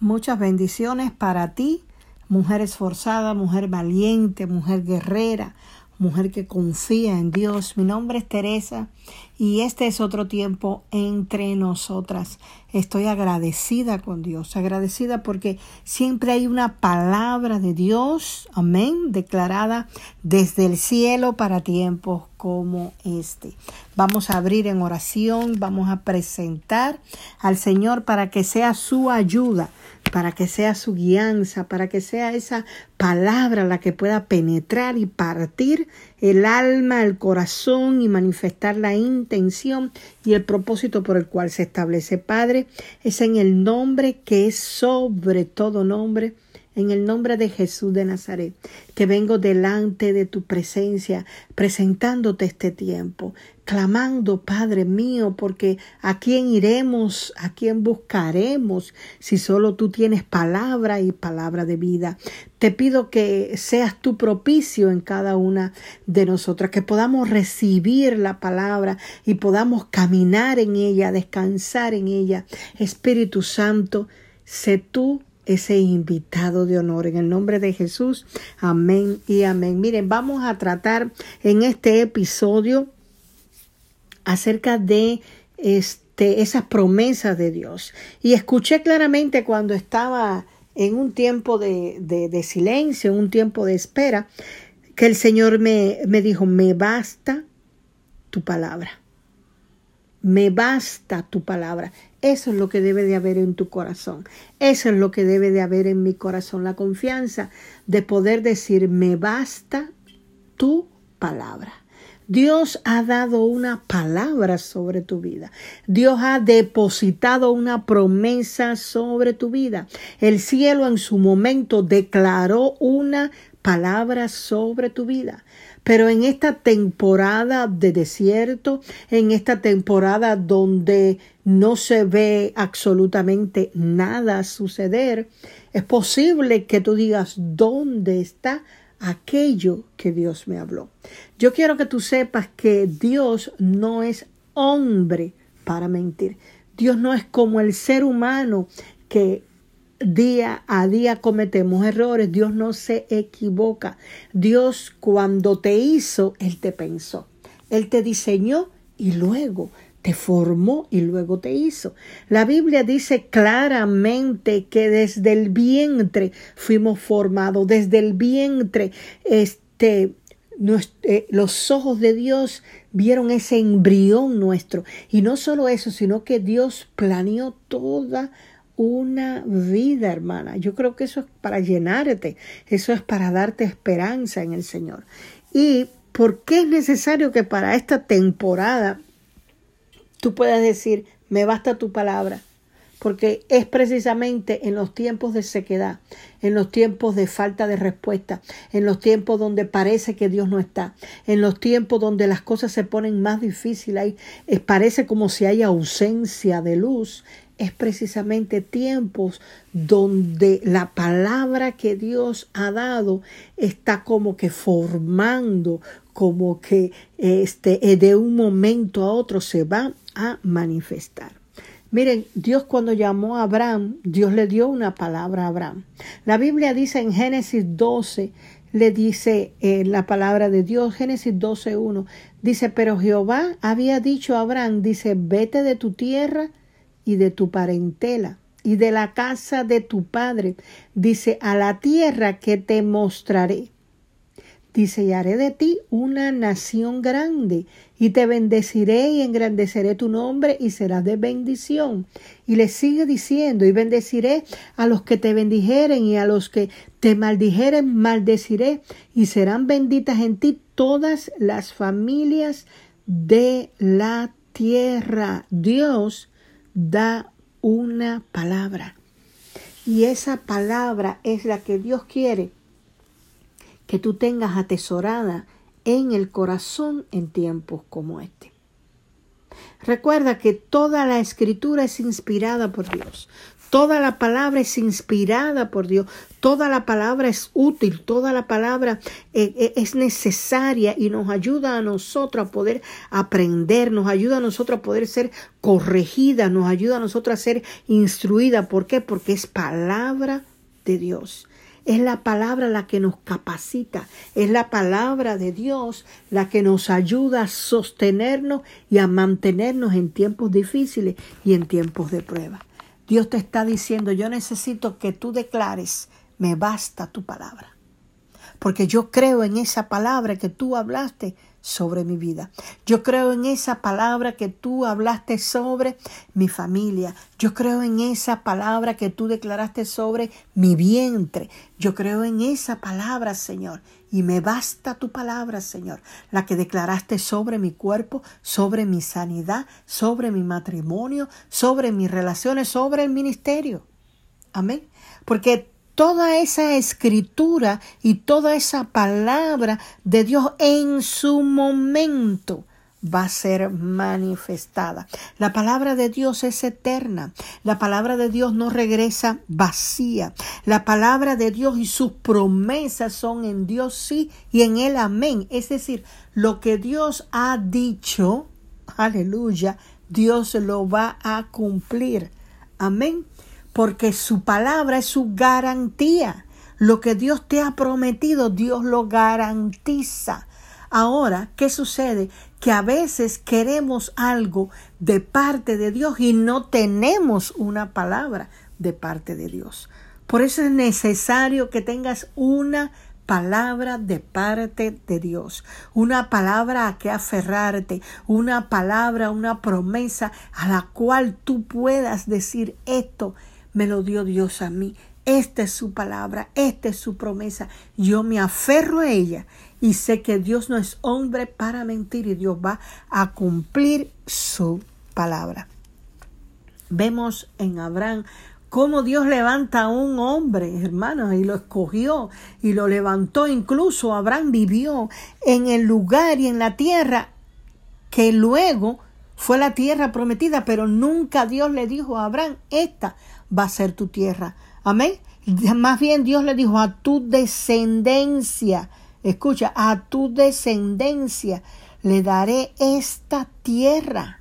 Muchas bendiciones para ti, mujer esforzada, mujer valiente, mujer guerrera, mujer que confía en Dios. Mi nombre es Teresa y este es otro tiempo entre nosotras. Estoy agradecida con Dios, agradecida porque siempre hay una palabra de Dios, amén, declarada desde el cielo para tiempos como este. Vamos a abrir en oración, vamos a presentar al Señor para que sea su ayuda para que sea su guianza, para que sea esa palabra la que pueda penetrar y partir el alma, el corazón y manifestar la intención y el propósito por el cual se establece. Padre, es en el nombre que es sobre todo nombre en el nombre de Jesús de Nazaret, que vengo delante de tu presencia, presentándote este tiempo, clamando, Padre mío, porque a quién iremos, a quién buscaremos, si solo tú tienes palabra y palabra de vida. Te pido que seas tu propicio en cada una de nosotras, que podamos recibir la palabra y podamos caminar en ella, descansar en ella. Espíritu Santo, sé tú ese invitado de honor. En el nombre de Jesús, amén y amén. Miren, vamos a tratar en este episodio acerca de este, esas promesas de Dios. Y escuché claramente cuando estaba en un tiempo de, de, silencio, en un tiempo de espera, que el Señor me, me dijo, me basta tu palabra. Me basta tu palabra. Eso es lo que debe de haber en tu corazón. Eso es lo que debe de haber en mi corazón. La confianza de poder decir, me basta tu palabra. Dios ha dado una palabra sobre tu vida. Dios ha depositado una promesa sobre tu vida. El cielo en su momento declaró una palabra sobre tu vida. Pero en esta temporada de desierto, en esta temporada donde no se ve absolutamente nada suceder, es posible que tú digas, ¿dónde está aquello que Dios me habló? Yo quiero que tú sepas que Dios no es hombre para mentir. Dios no es como el ser humano que día a día cometemos errores. Dios no se equivoca. Dios cuando te hizo, Él te pensó. Él te diseñó y luego te formó y luego te hizo. La Biblia dice claramente que desde el vientre fuimos formados, desde el vientre este eh, los ojos de Dios vieron ese embrión nuestro. Y no solo eso, sino que Dios planeó toda una vida, hermana. Yo creo que eso es para llenarte, eso es para darte esperanza en el Señor. ¿Y por qué es necesario que para esta temporada tú puedas decir, me basta tu palabra? Porque es precisamente en los tiempos de sequedad, en los tiempos de falta de respuesta, en los tiempos donde parece que Dios no está, en los tiempos donde las cosas se ponen más difíciles, parece como si hay ausencia de luz, es precisamente tiempos donde la palabra que Dios ha dado está como que formando, como que este, eh, de un momento a otro se va a manifestar. Miren, Dios cuando llamó a Abraham, Dios le dio una palabra a Abraham. La Biblia dice en Génesis 12, le dice eh, la palabra de Dios, Génesis 12.1, dice, pero Jehová había dicho a Abraham, dice, vete de tu tierra y de tu parentela y de la casa de tu padre. Dice, a la tierra que te mostraré. Dice, y haré de ti una nación grande, y te bendeciré y engrandeceré tu nombre, y serás de bendición. Y le sigue diciendo, y bendeciré a los que te bendijeren, y a los que te maldijeren, maldeciré, y serán benditas en ti todas las familias de la tierra. Dios da una palabra. Y esa palabra es la que Dios quiere que tú tengas atesorada en el corazón en tiempos como este. Recuerda que toda la escritura es inspirada por Dios. Toda la palabra es inspirada por Dios, toda la palabra es útil, toda la palabra eh, eh, es necesaria y nos ayuda a nosotros a poder aprender, nos ayuda a nosotros a poder ser corregida, nos ayuda a nosotros a ser instruida. ¿Por qué? Porque es palabra de Dios. Es la palabra la que nos capacita, es la palabra de Dios la que nos ayuda a sostenernos y a mantenernos en tiempos difíciles y en tiempos de prueba. Dios te está diciendo, yo necesito que tú declares, me basta tu palabra. Porque yo creo en esa palabra que tú hablaste sobre mi vida. Yo creo en esa palabra que tú hablaste sobre mi familia. Yo creo en esa palabra que tú declaraste sobre mi vientre. Yo creo en esa palabra, Señor. Y me basta tu palabra, Señor, la que declaraste sobre mi cuerpo, sobre mi sanidad, sobre mi matrimonio, sobre mis relaciones, sobre el ministerio. Amén. Porque toda esa escritura y toda esa palabra de Dios en su momento va a ser manifestada. La palabra de Dios es eterna. La palabra de Dios no regresa vacía. La palabra de Dios y sus promesas son en Dios sí y en él amén. Es decir, lo que Dios ha dicho, aleluya, Dios lo va a cumplir. Amén porque su palabra es su garantía. Lo que Dios te ha prometido, Dios lo garantiza. Ahora, ¿qué sucede? Que a veces queremos algo de parte de Dios y no tenemos una palabra de parte de Dios. Por eso es necesario que tengas una palabra de parte de Dios, una palabra a que aferrarte, una palabra, una promesa a la cual tú puedas decir esto me lo dio Dios a mí. Esta es su palabra, esta es su promesa. Yo me aferro a ella y sé que Dios no es hombre para mentir y Dios va a cumplir su palabra. Vemos en Abraham cómo Dios levanta a un hombre, hermanos, y lo escogió y lo levantó. Incluso Abraham vivió en el lugar y en la tierra que luego fue la tierra prometida, pero nunca Dios le dijo a Abraham, esta va a ser tu tierra. Amén. Más bien Dios le dijo a tu descendencia, escucha, a tu descendencia le daré esta tierra.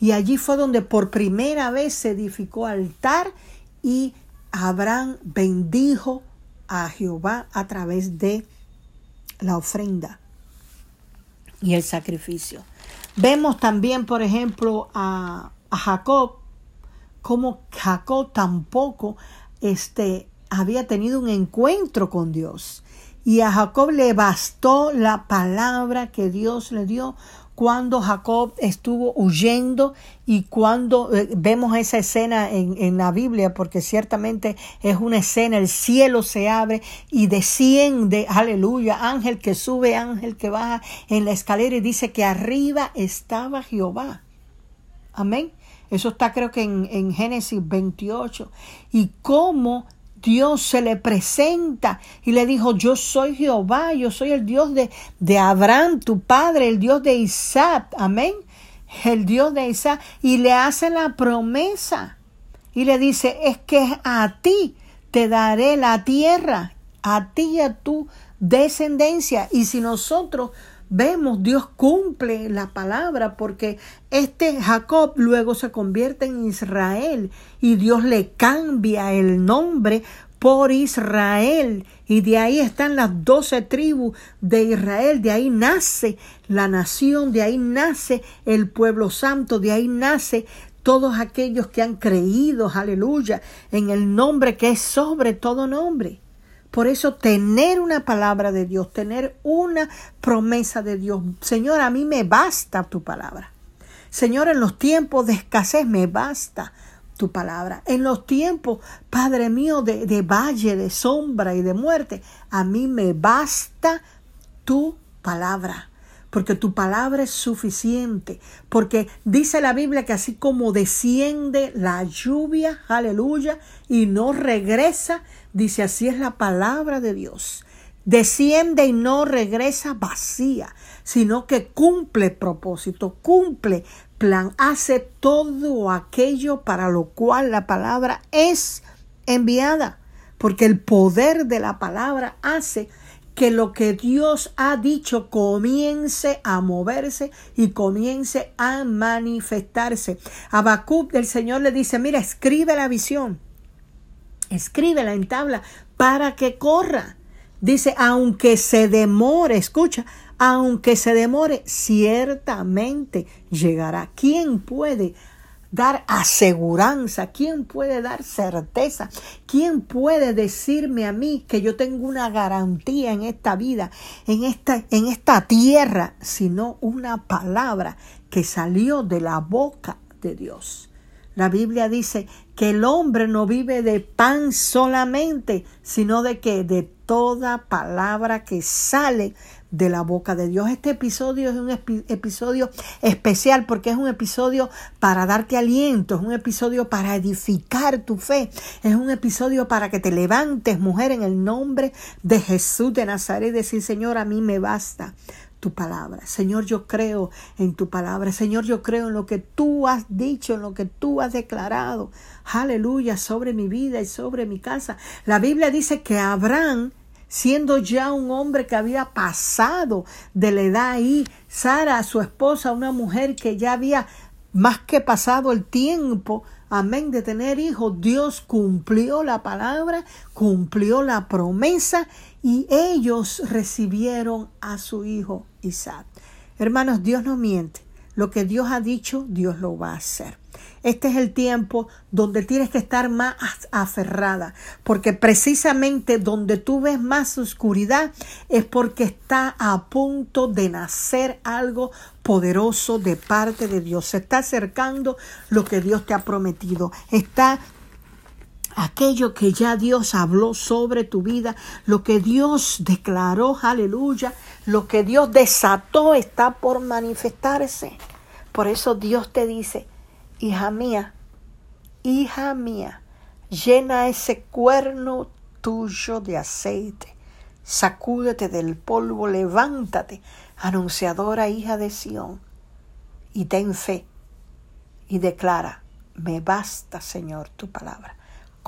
Y allí fue donde por primera vez se edificó altar y Abraham bendijo a Jehová a través de la ofrenda y el sacrificio. Vemos también, por ejemplo, a, Jacob como Jacob tampoco este, había tenido un encuentro con Dios. Y a Jacob le bastó la palabra que Dios le dio cuando Jacob estuvo huyendo y cuando eh, vemos esa escena en, en, la Biblia, porque ciertamente es una escena, el cielo se abre y desciende, aleluya, ángel que sube, ángel que baja en la escalera y dice que arriba estaba Jehová. Amén. Eso está creo que en, Génesis 28. Y cómo Dios se le presenta y le dijo, yo soy Jehová, yo soy el Dios de, de Abraham, tu padre, el Dios de Isaac. Amén. El Dios de Isaac. Y le hace la promesa. Y le dice, es que a ti te daré la tierra, a ti y a tu descendencia. Y si nosotros vemos, Dios cumple la palabra porque este Jacob luego se convierte en Israel y Dios le cambia el nombre por Israel. Y de ahí están las doce tribus de Israel, de ahí nace la nación, de ahí nace el pueblo santo, de ahí nace todos aquellos que han creído, aleluya, en el nombre que es sobre todo nombre. Por eso tener una palabra de Dios, tener una promesa de Dios. Señor, a mí me basta tu palabra. Señor, en los tiempos de escasez me basta tu palabra. En los tiempos, Padre mío, de, de valle, de sombra y de muerte, a mí me basta tu palabra porque tu palabra es suficiente, porque dice la Biblia que así como desciende la lluvia, aleluya, y no regresa, dice así es la palabra de Dios. Desciende y no regresa vacía, sino que cumple propósito, cumple plan, hace todo aquello para lo cual la palabra es enviada, porque el poder de la palabra hace que lo que Dios ha dicho comience a moverse y comience a manifestarse. Habacuc, el Señor le dice, mira, escribe la visión, escríbela en tabla para que corra. Dice, aunque se demore, escucha, aunque se demore, ciertamente llegará. ¿Quién puede dar aseguranza? ¿Quién puede dar certeza? ¿Quién puede decirme a mí que yo tengo una garantía en esta vida, en esta, en esta tierra, sino una palabra que salió de la boca de Dios? La Biblia dice que el hombre no vive de pan solamente, sino de que de toda palabra que sale de la boca de Dios. Este episodio es un episodio especial porque es un episodio para darte aliento, es un episodio para edificar tu fe, es un episodio para que te levantes, mujer, en el nombre de Jesús de Nazaret decir, Señor, a mí me basta tu palabra. Señor, yo creo en tu palabra. Señor, yo creo en lo que tú has dicho, en lo que tú has declarado. Aleluya, sobre mi vida y sobre mi casa. La Biblia dice que Abraham siendo ya un hombre que había pasado de la edad ahí, Sara, su esposa, una mujer que ya había más que pasado el tiempo, amén, de tener hijos, Dios cumplió la palabra, cumplió la promesa y ellos recibieron a su hijo Isaac. Hermanos, Dios no miente. Lo que Dios ha dicho, Dios lo va a hacer. Este es el tiempo donde tienes que estar más aferrada, porque precisamente donde tú ves más oscuridad es porque está a punto de nacer algo poderoso de parte de Dios. Se está acercando lo que Dios te ha prometido. Está aquello que ya Dios habló sobre tu vida, lo que Dios declaró, aleluya, lo que Dios desató está por manifestarse. Por eso Dios te dice, hija mía, hija mía, llena ese cuerno tuyo de aceite, sacúdete del polvo, levántate, anunciadora hija de Sión, y ten fe y declara, me basta, Señor, tu palabra.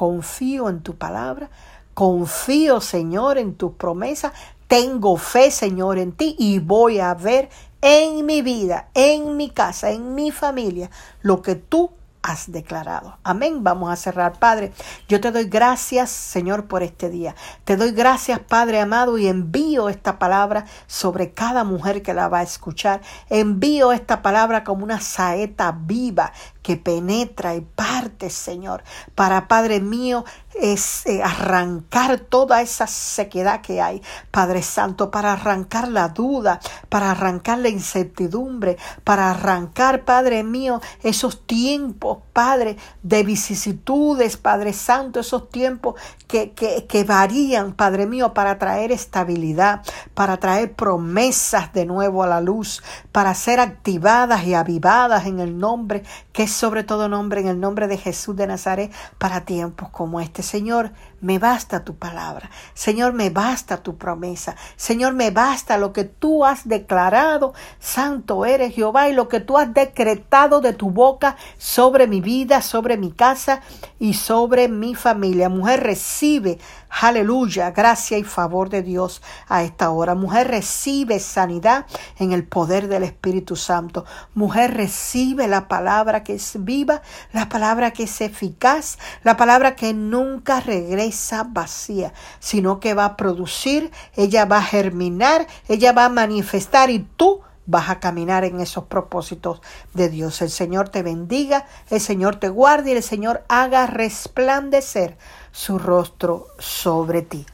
Confío en tu palabra, confío, Señor, en tus promesas, tengo fe, Señor, en ti y voy a ver en mi vida, en mi casa, en mi familia, lo que tú has declarado. Amén. Vamos a cerrar, Padre. Yo te doy gracias, Señor, por este día. Te doy gracias, Padre amado, y envío esta palabra sobre cada mujer que la va a escuchar. Envío esta palabra como una saeta viva que penetra y parte, Señor, para, Padre mío, es eh, arrancar toda esa sequedad que hay, Padre Santo, para arrancar la duda, para arrancar la incertidumbre, para arrancar, Padre mío, esos tiempos, Padre, de vicisitudes, Padre Santo, esos tiempos que, que, que varían, Padre mío, para traer estabilidad, para traer promesas de nuevo a la luz, para ser activadas y avivadas en el nombre que es sobre todo nombre, en el nombre de Jesús de Nazaret, para tiempos como este. Señor, me basta tu palabra. Señor, me basta tu promesa. Señor, me basta lo que tú has declarado. Santo eres Jehová y lo que tú has decretado de tu boca sobre mi vida, sobre mi casa y sobre mi familia. Mujer, recibe Aleluya, gracia y favor de Dios a esta hora. Mujer, recibe sanidad en el poder del Espíritu Santo. Mujer, recibe la palabra que es viva, la palabra que es eficaz, la palabra que nunca regresa vacía, sino que va a producir, ella va a germinar, ella va a manifestar y tú vas a caminar en esos propósitos de Dios. El Señor te bendiga, el Señor te guarde y el Señor haga resplandecer su rostro sobre ti.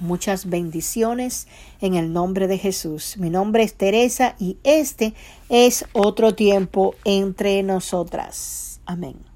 Muchas bendiciones en el nombre de Jesús. Mi nombre es Teresa y este es otro tiempo entre nosotras. Amén.